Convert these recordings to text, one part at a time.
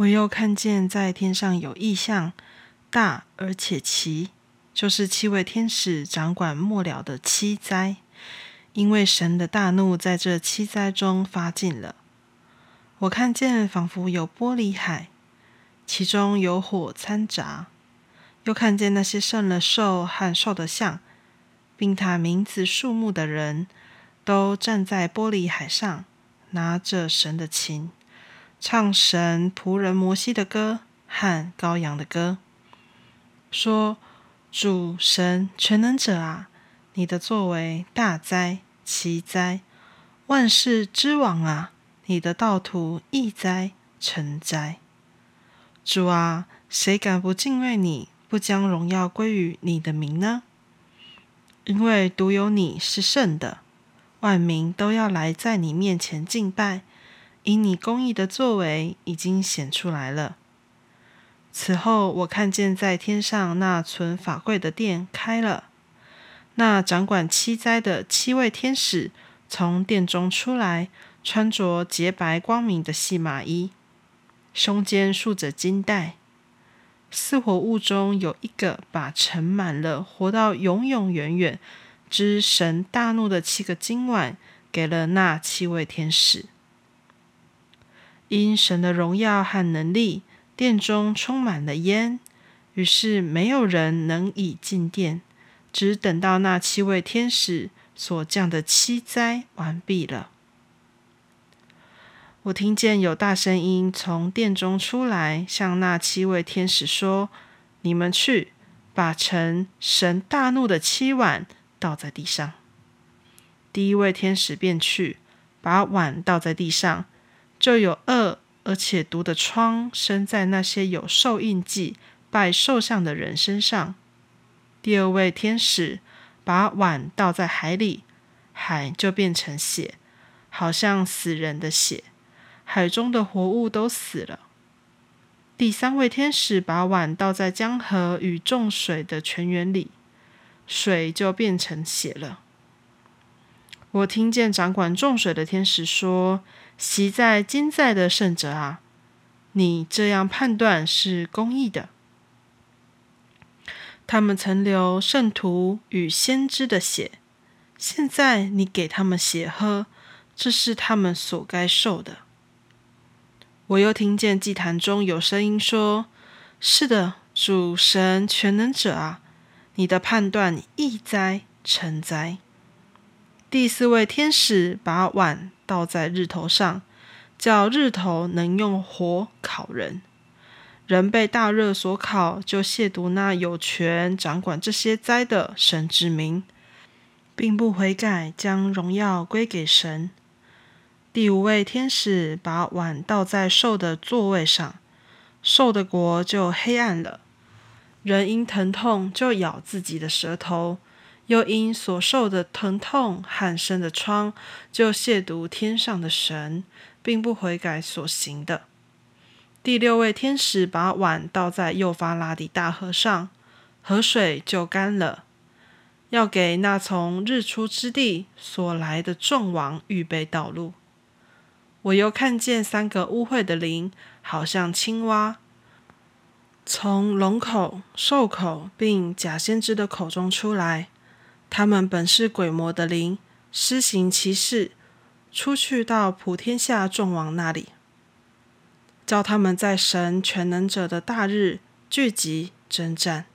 我又看见在天上有异象，大而且奇，就是七位天使掌管末了的七灾，因为神的大怒在这七灾中发尽了。我看见仿佛有玻璃海，其中有火掺杂。又看见那些胜了兽和兽的像，并他名字数目的人，都站在玻璃海上，拿着神的琴，唱神仆人摩西的歌和羔羊的歌，说：“主神全能者啊，你的作为大哉奇哉，万事之王啊！”你的道途易哉成哉，主啊，谁敢不敬畏你，不将荣耀归于你的名呢？因为独有你是圣的，万民都要来在你面前敬拜，以你公义的作为已经显出来了。此后，我看见在天上那存法柜的殿开了，那掌管七灾的七位天使从殿中出来。穿着洁白光明的细麻衣，胸间束着金带。四活物中有一个把盛满了活到永永远远之神大怒的七个金碗，给了那七位天使。因神的荣耀和能力，殿中充满了烟，于是没有人能以进殿，只等到那七位天使所降的七灾完毕了。我听见有大声音从殿中出来，向那七位天使说：“你们去，把盛神大怒的七碗倒在地上。”第一位天使便去，把碗倒在地上，就有恶而且毒的疮生在那些有兽印记、拜兽像的人身上。第二位天使把碗倒在海里，海就变成血，好像死人的血。海中的活物都死了。第三位天使把碗倒在江河与众水的泉源里，水就变成血了。我听见掌管众水的天使说：“习在今在的圣者啊，你这样判断是公义的。他们曾流圣徒与先知的血，现在你给他们血喝，这是他们所该受的。”我又听见祭坛中有声音说：“是的，主神全能者啊，你的判断易哉成哉。”第四位天使把碗倒在日头上，叫日头能用火烤人。人被大热所烤，就亵渎那有权掌管这些灾的神之名，并不悔改，将荣耀归给神。第五位天使把碗倒在兽的座位上，兽的国就黑暗了。人因疼痛就咬自己的舌头，又因所受的疼痛和生的疮，就亵渎天上的神，并不悔改所行的。第六位天使把碗倒在幼发拉底大河上，河水就干了，要给那从日出之地所来的众王预备道路。我又看见三个污秽的灵，好像青蛙，从龙口、兽口并假先知的口中出来。他们本是鬼魔的灵，施行其事，出去到普天下众王那里，叫他们在神全能者的大日聚集征战。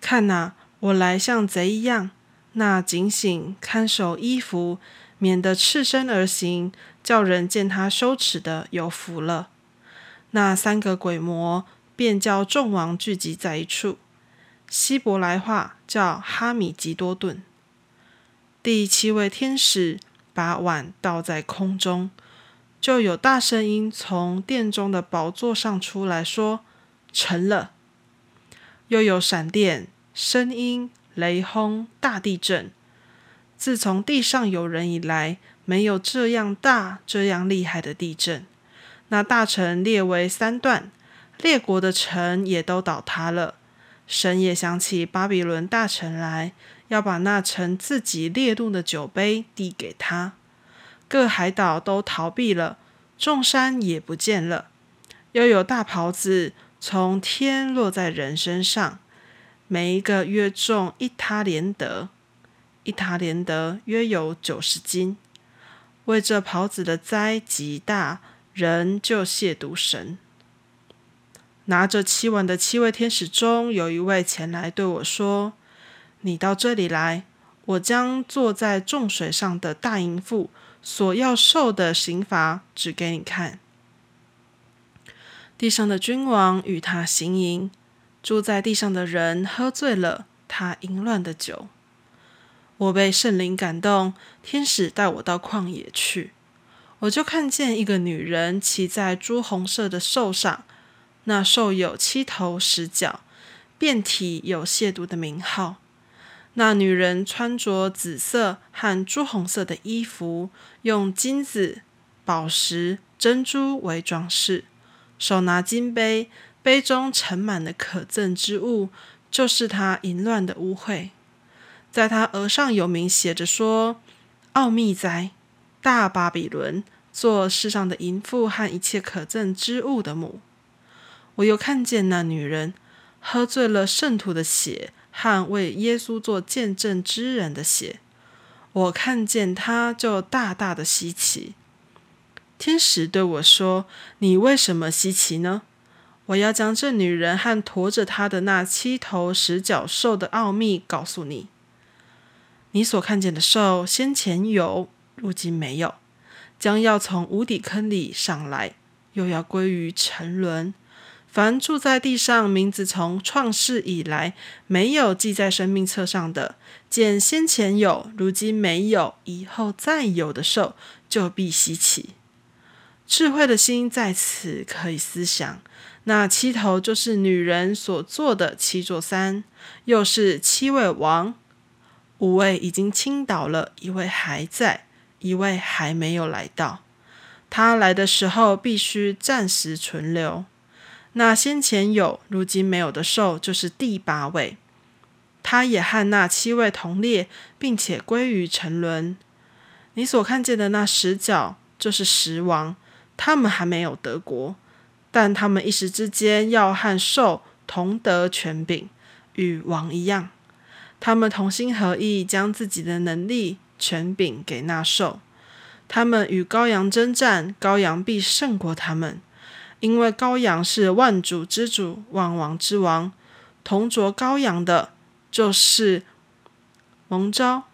看哪，我来像贼一样，那警醒看守衣服。免得赤身而行，叫人见他羞耻的有福了。那三个鬼魔便叫众王聚集在一处，希伯来话叫哈米吉多顿。第七位天使把碗倒在空中，就有大声音从殿中的宝座上出来说：“成了。”又有闪电、声音、雷轰、大地震。自从地上有人以来，没有这样大、这样厉害的地震。那大城列为三段，列国的城也都倒塌了。神也想起巴比伦大臣来，要把那城自己烈怒的酒杯递给他。各海岛都逃避了，众山也不见了。又有大袍子从天落在人身上，每一个约重一塔连德，一塔连德约有九十斤。为这袍子的灾极大，人就亵渎神。拿着七碗的七位天使中，有一位前来对我说：“你到这里来，我将坐在众水上的大淫妇所要受的刑罚指给你看。地上的君王与他行淫，住在地上的人喝醉了他淫乱的酒。我被圣灵感动，天使带我到旷野去，我就看见一个女人骑在朱红色的兽上。”那兽有七头十角，遍体有亵渎的名号。那女人穿着紫色和朱红色的衣服，用金子、宝石、珍珠为装饰，手拿金杯，杯中盛满了可憎之物，就是她淫乱的污秽。在她额上有名写着说：“奥秘哉，大巴比伦，做世上的淫妇和一切可憎之物的母。”我又看见那女人喝醉了圣徒的血和为耶稣做见证之人的血，我看见她就大大的稀奇。天使对我说：“你为什么稀奇呢？我要将这女人和驮着她的那七头十角兽的奥秘告诉你。你所看见的兽，先前有，如今没有，将要从无底坑里上来，又要归于沉沦。”凡住在地上，名字从创世以来没有记在生命册上的，见先前有，如今没有，以后再有的兽，就必稀奇。智慧的心在此可以思想。那七头就是女人所做的七座山，又是七位王，五位已经倾倒了，一位还在，一位还没有来到。他来的时候，必须暂时存留。那先前有，如今没有的兽，就是第八位。他也和那七位同列，并且归于沉沦。你所看见的那十角，就是十王，他们还没有得国，但他们一时之间要和兽同得权柄，与王一样。他们同心合意，将自己的能力、权柄给那兽。他们与羔羊征战，羔羊必胜过他们。因为羔羊是万主之主、万王之王，同着羔羊的，就是蒙召、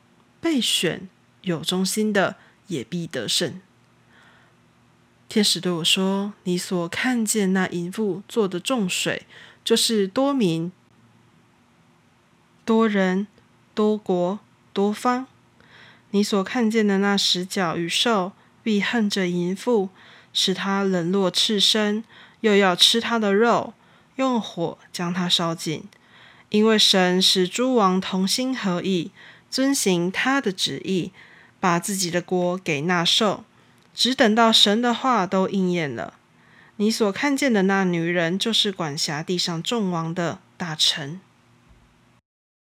备选、有忠心的，也必得胜。天使对我说：“你所看见那淫妇做的重水，就是多民、多人、多国、多方。你所看见的那十角与兽，必恨着淫妇。”使他冷落赤身，又要吃他的肉，用火将他烧尽。因为神使诸王同心合意，遵行他的旨意，把自己的国给纳受，只等到神的话都应验了。你所看见的那女人，就是管辖地上众王的大臣。